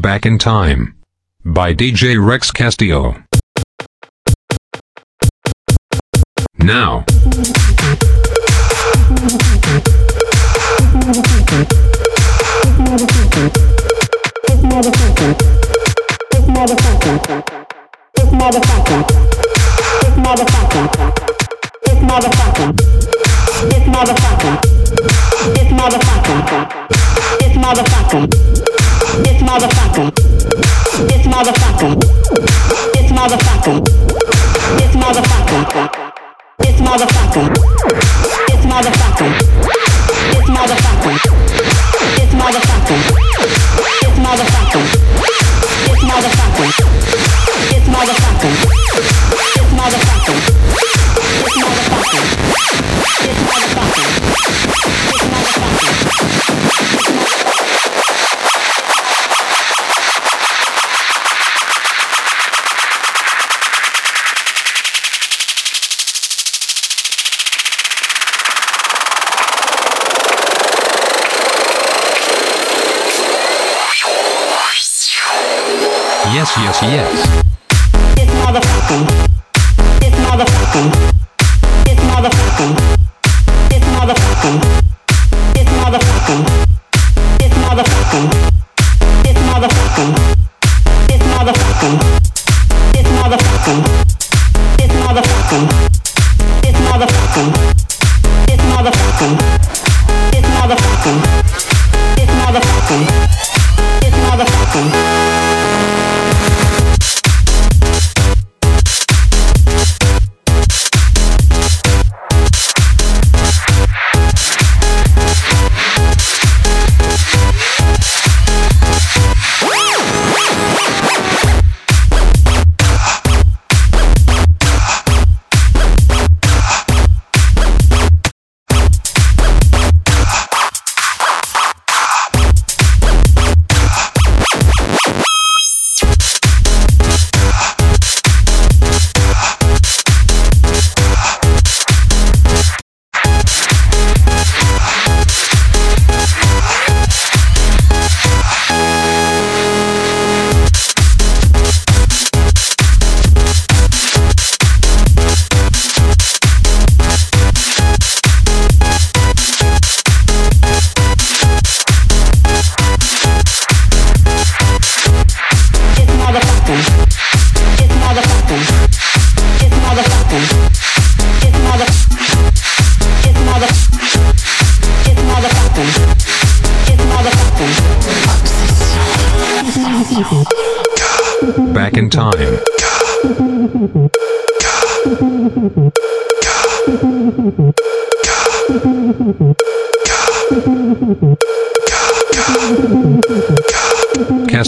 Back in Time by DJ Rex Castillo. Now. Yes, yes, yes.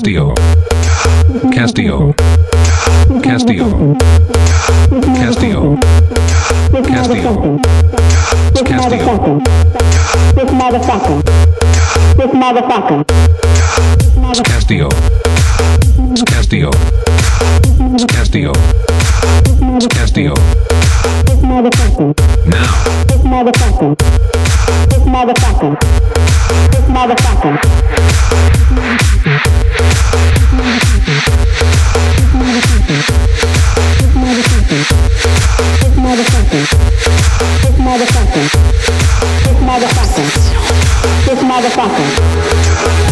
Castillo. Castillo. Castillo. Castillo. Castillo. Castillo. This motherfucker. This motherfucker. Castillo. Castillo. Castillo. Castillo. Now. This motherfucker. This motherfucker. This motherfucker motherfucker. This motherfucker. This motherfucker.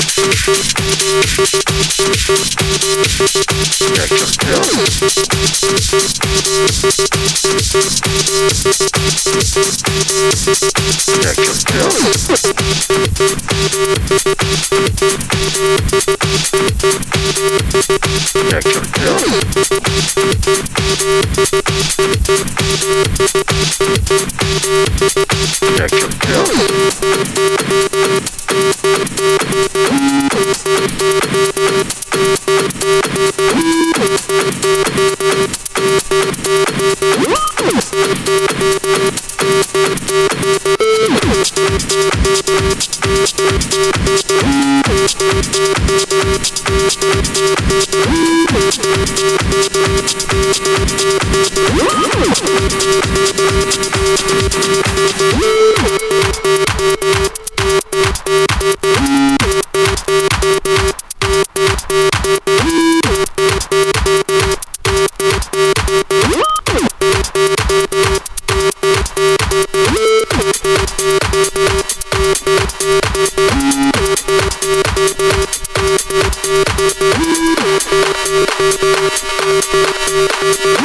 It's motherfucking. Thank you.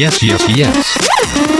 Yes, yes, yes.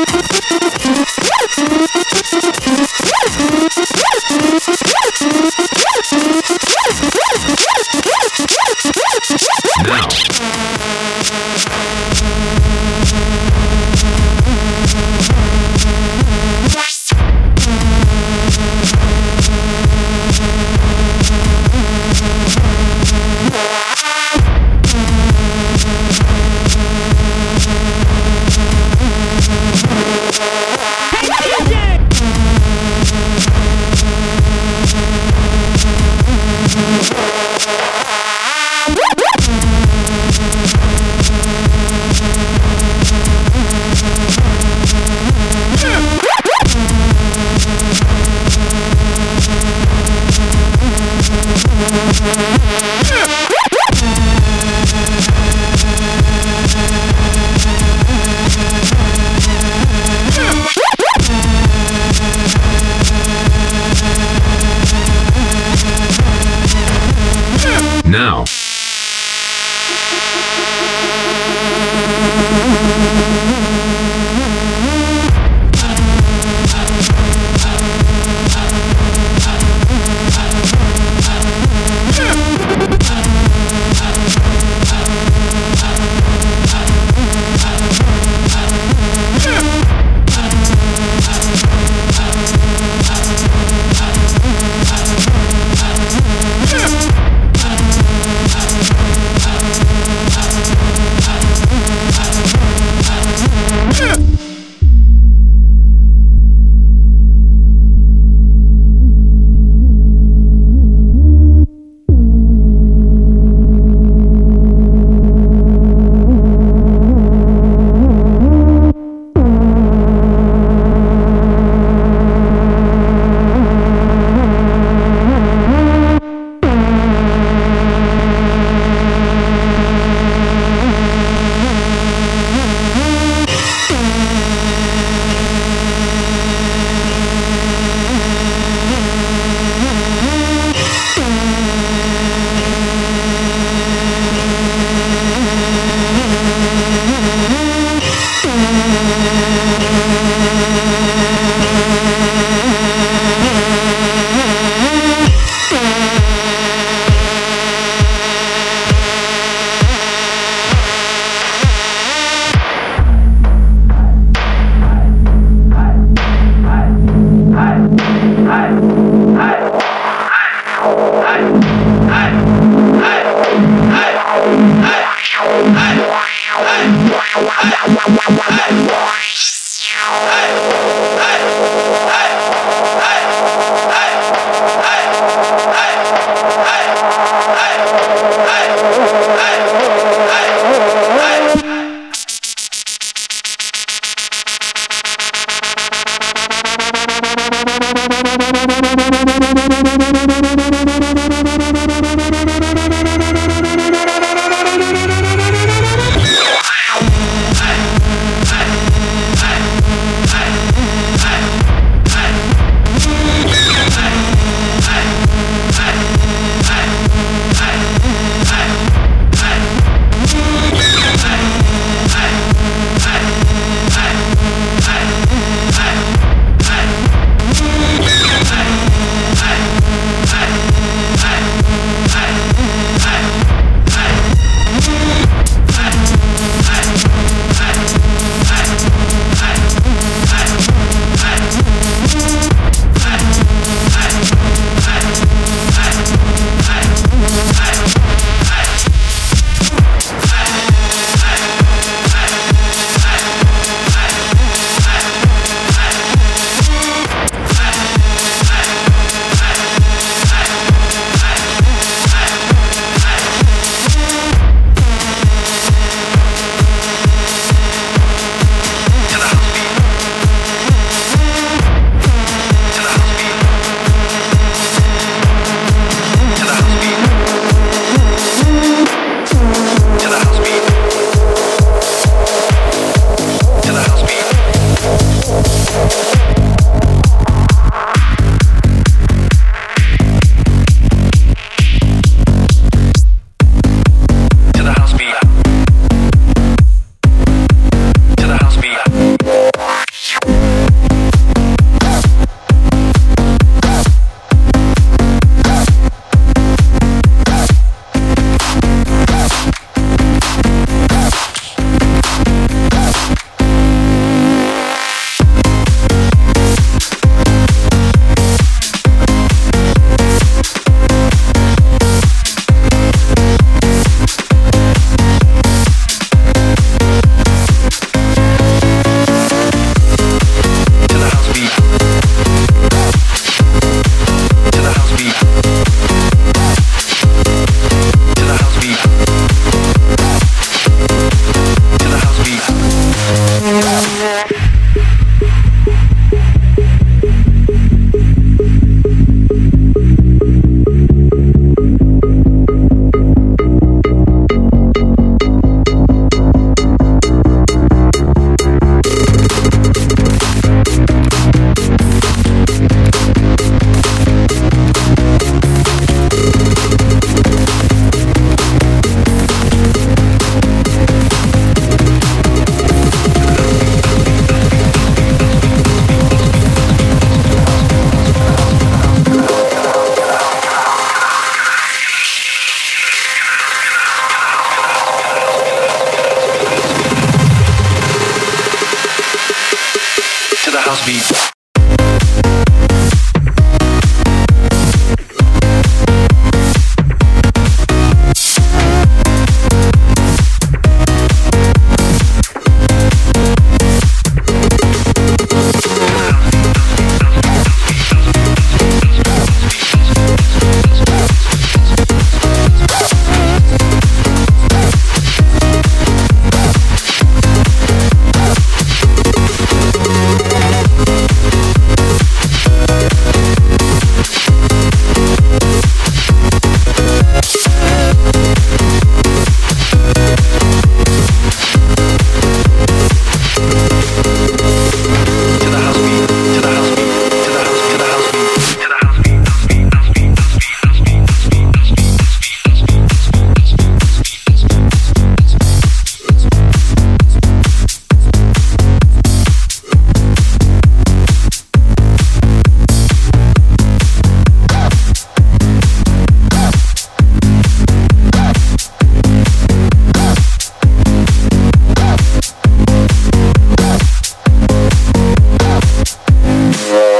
Yeah.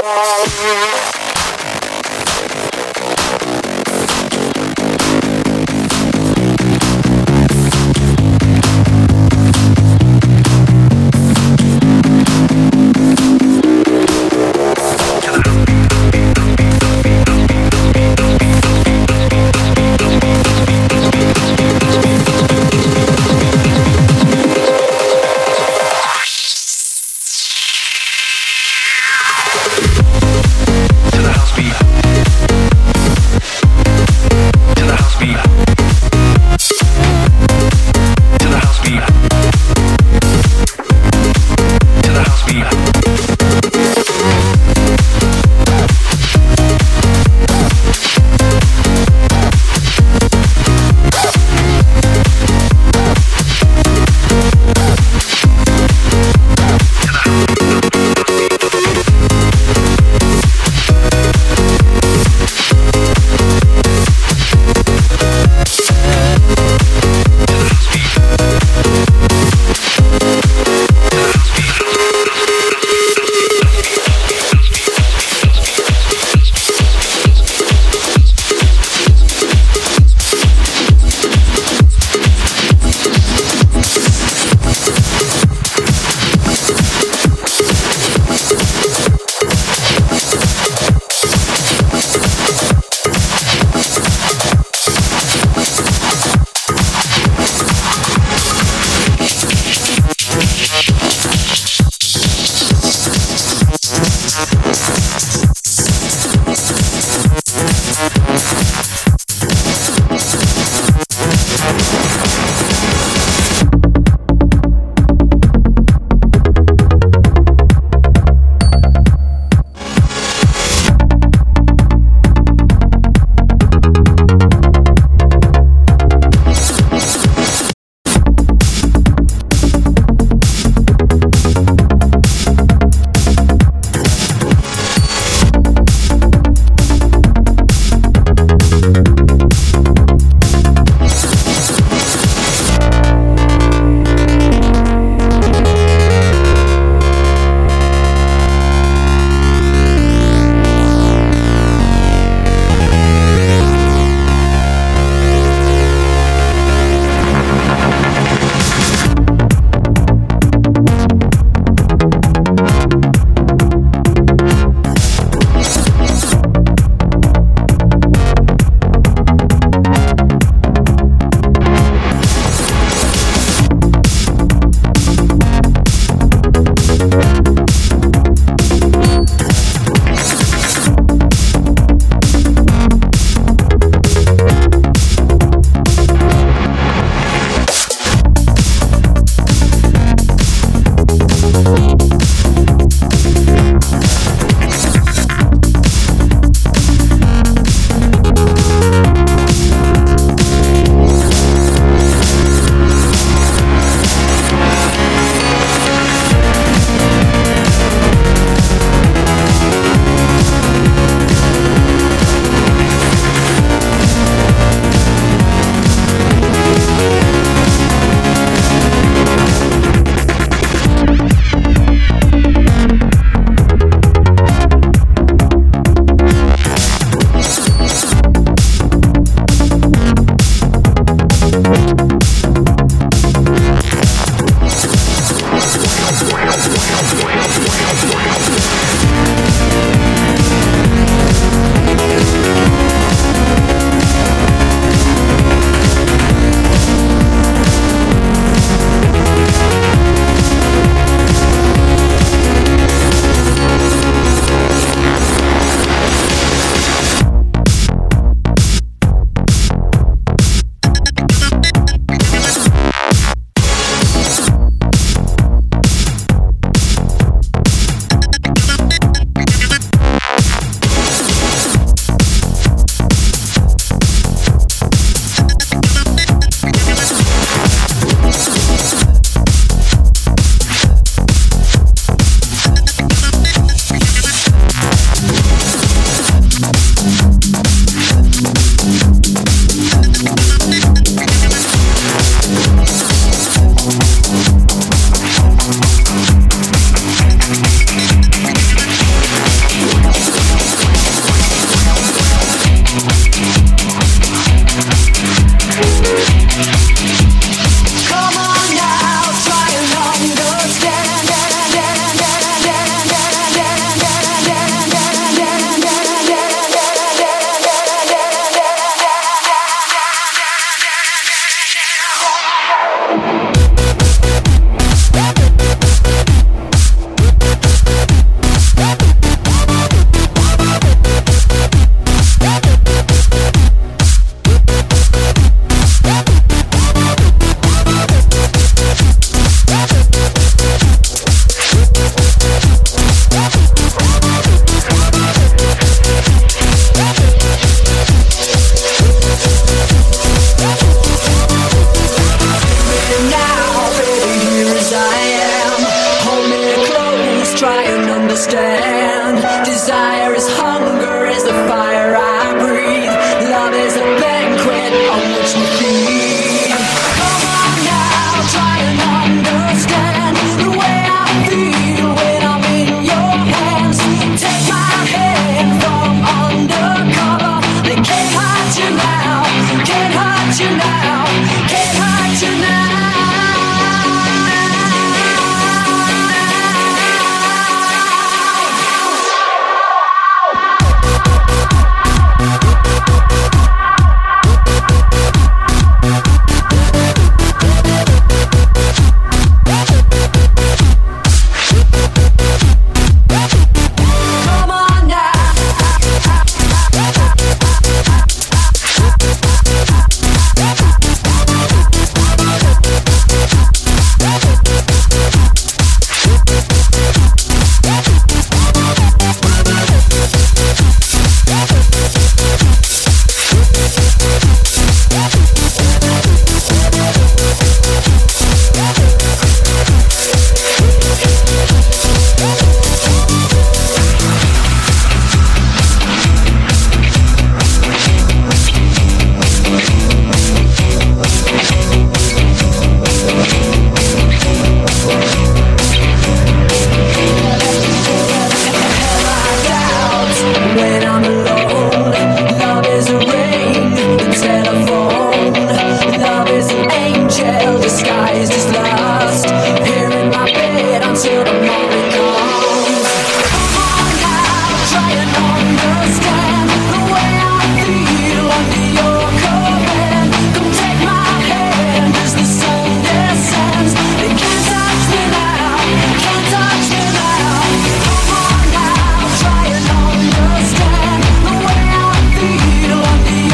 Música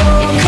okay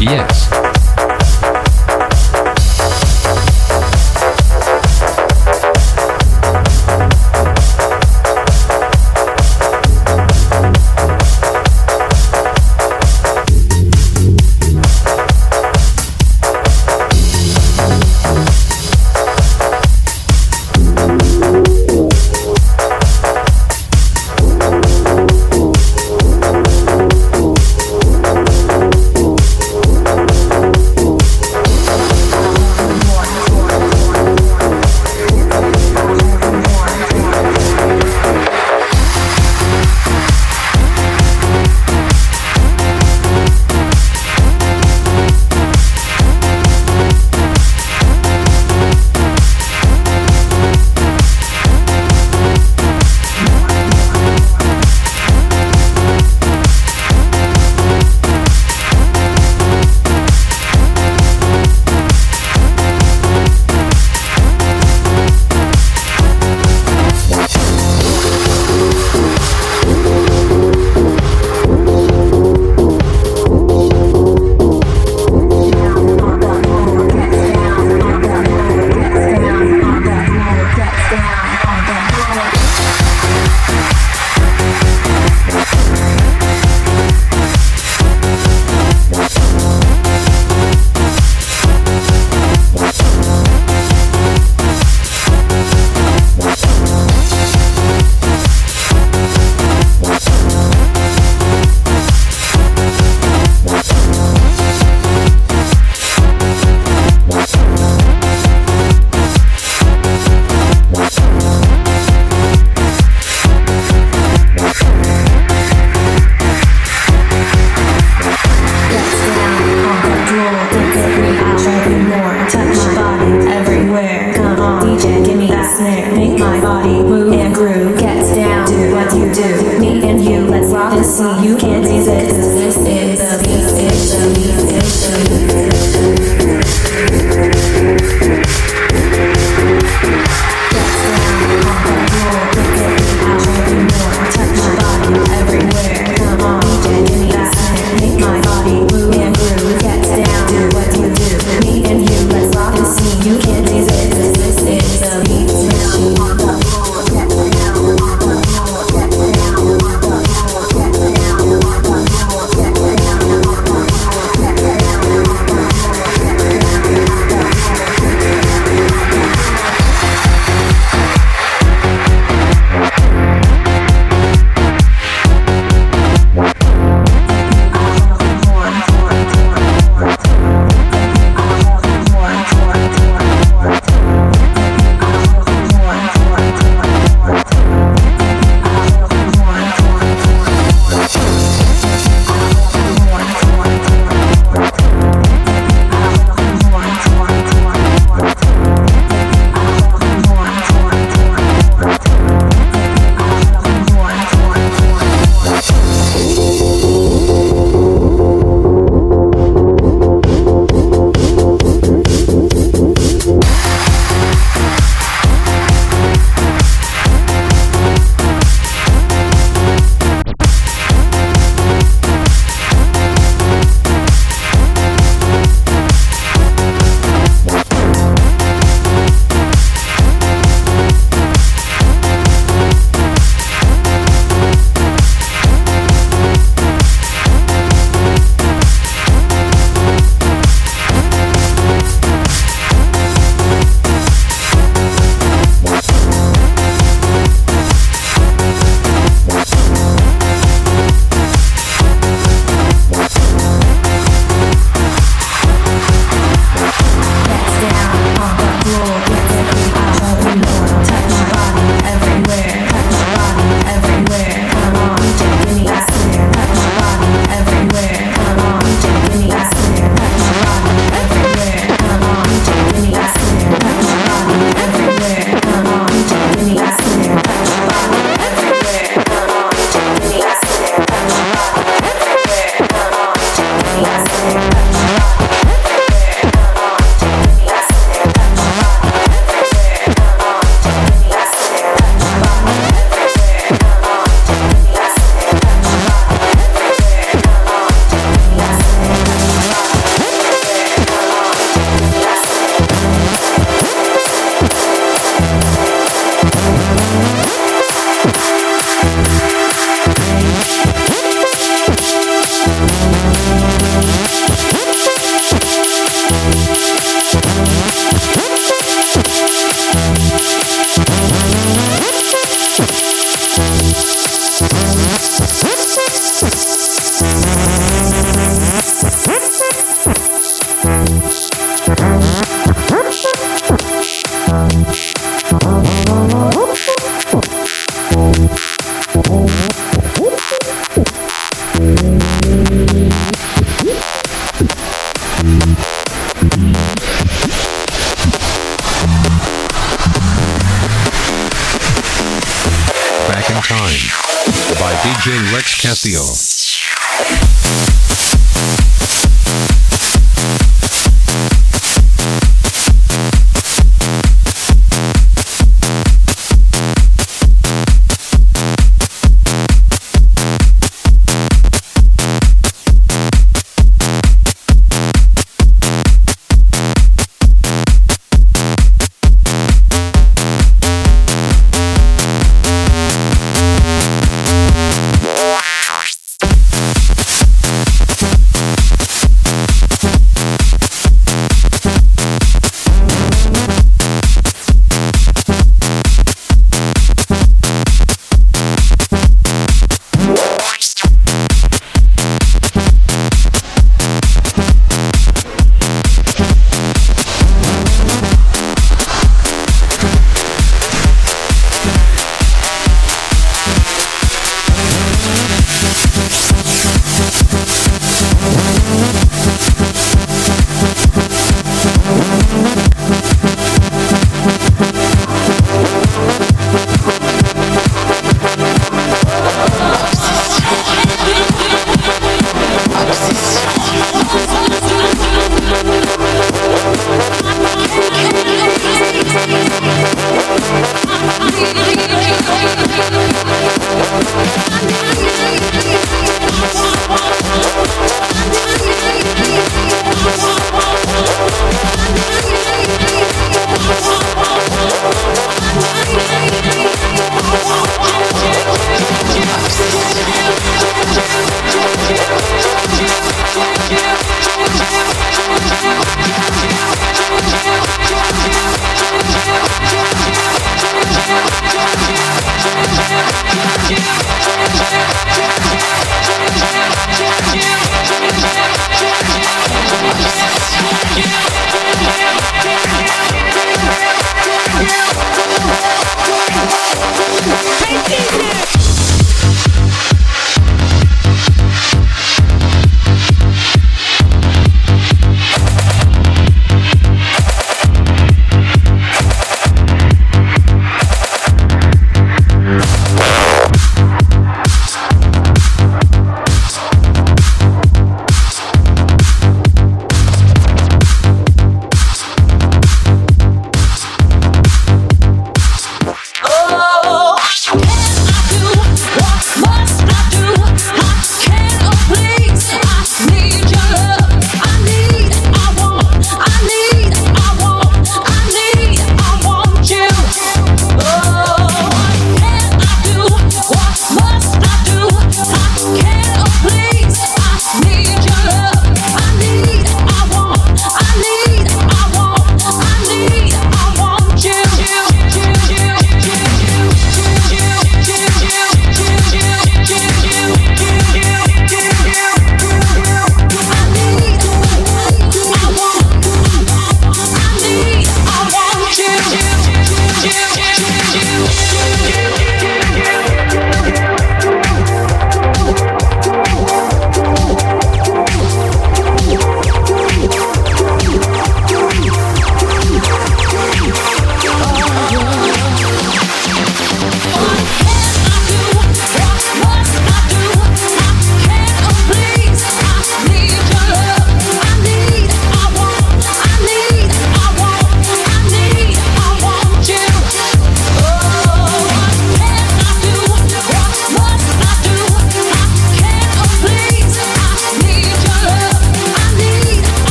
yes.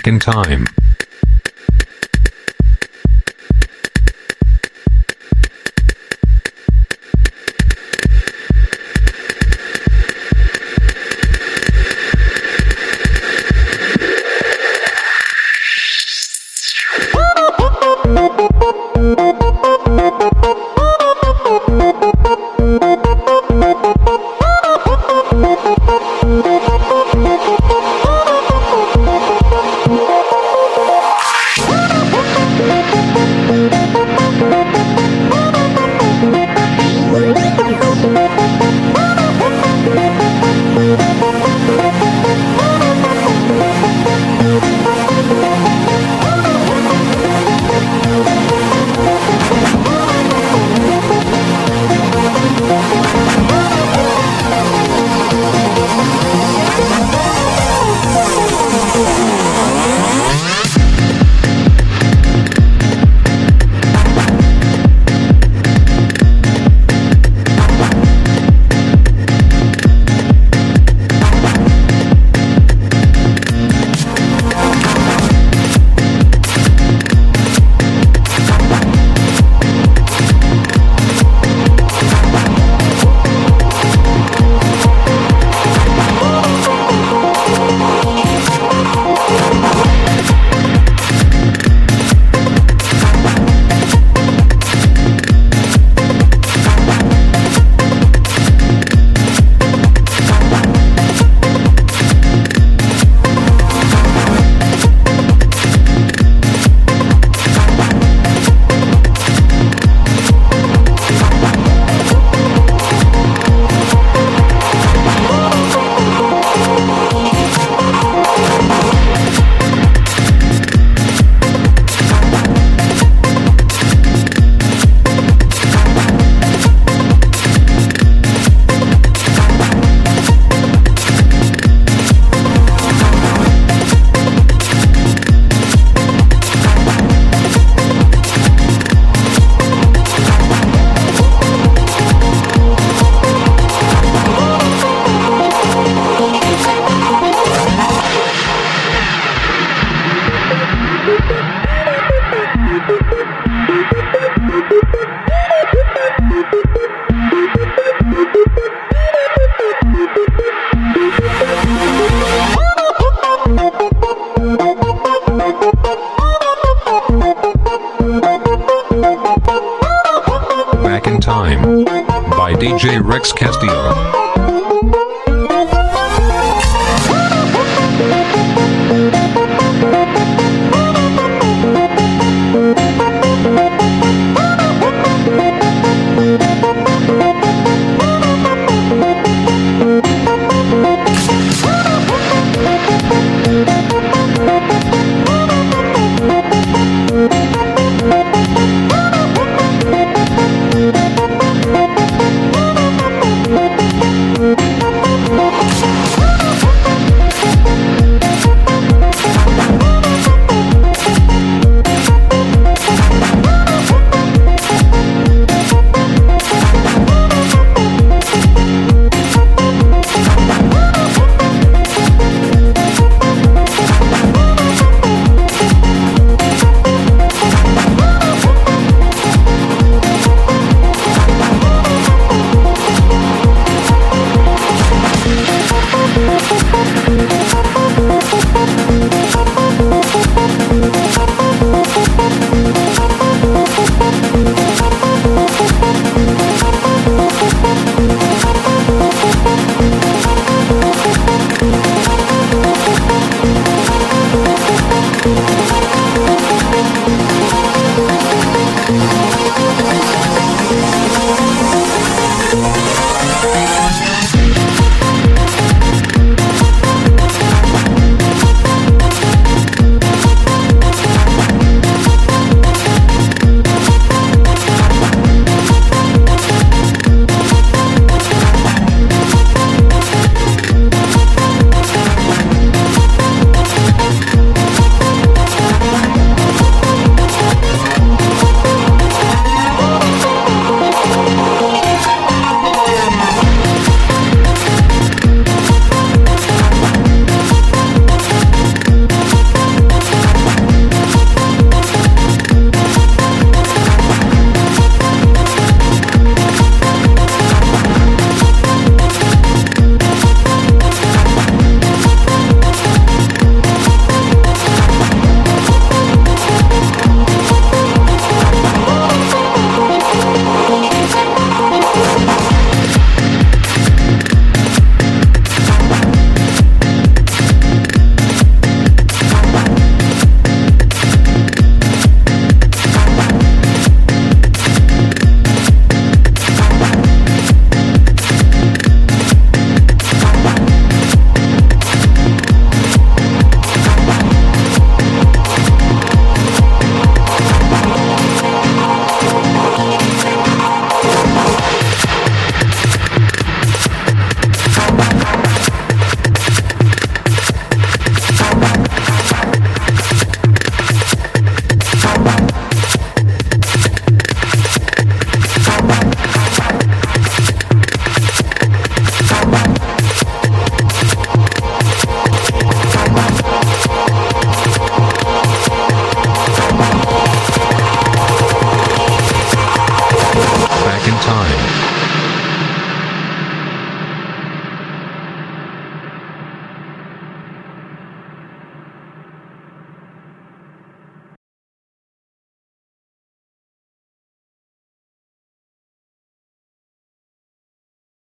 Back in Time.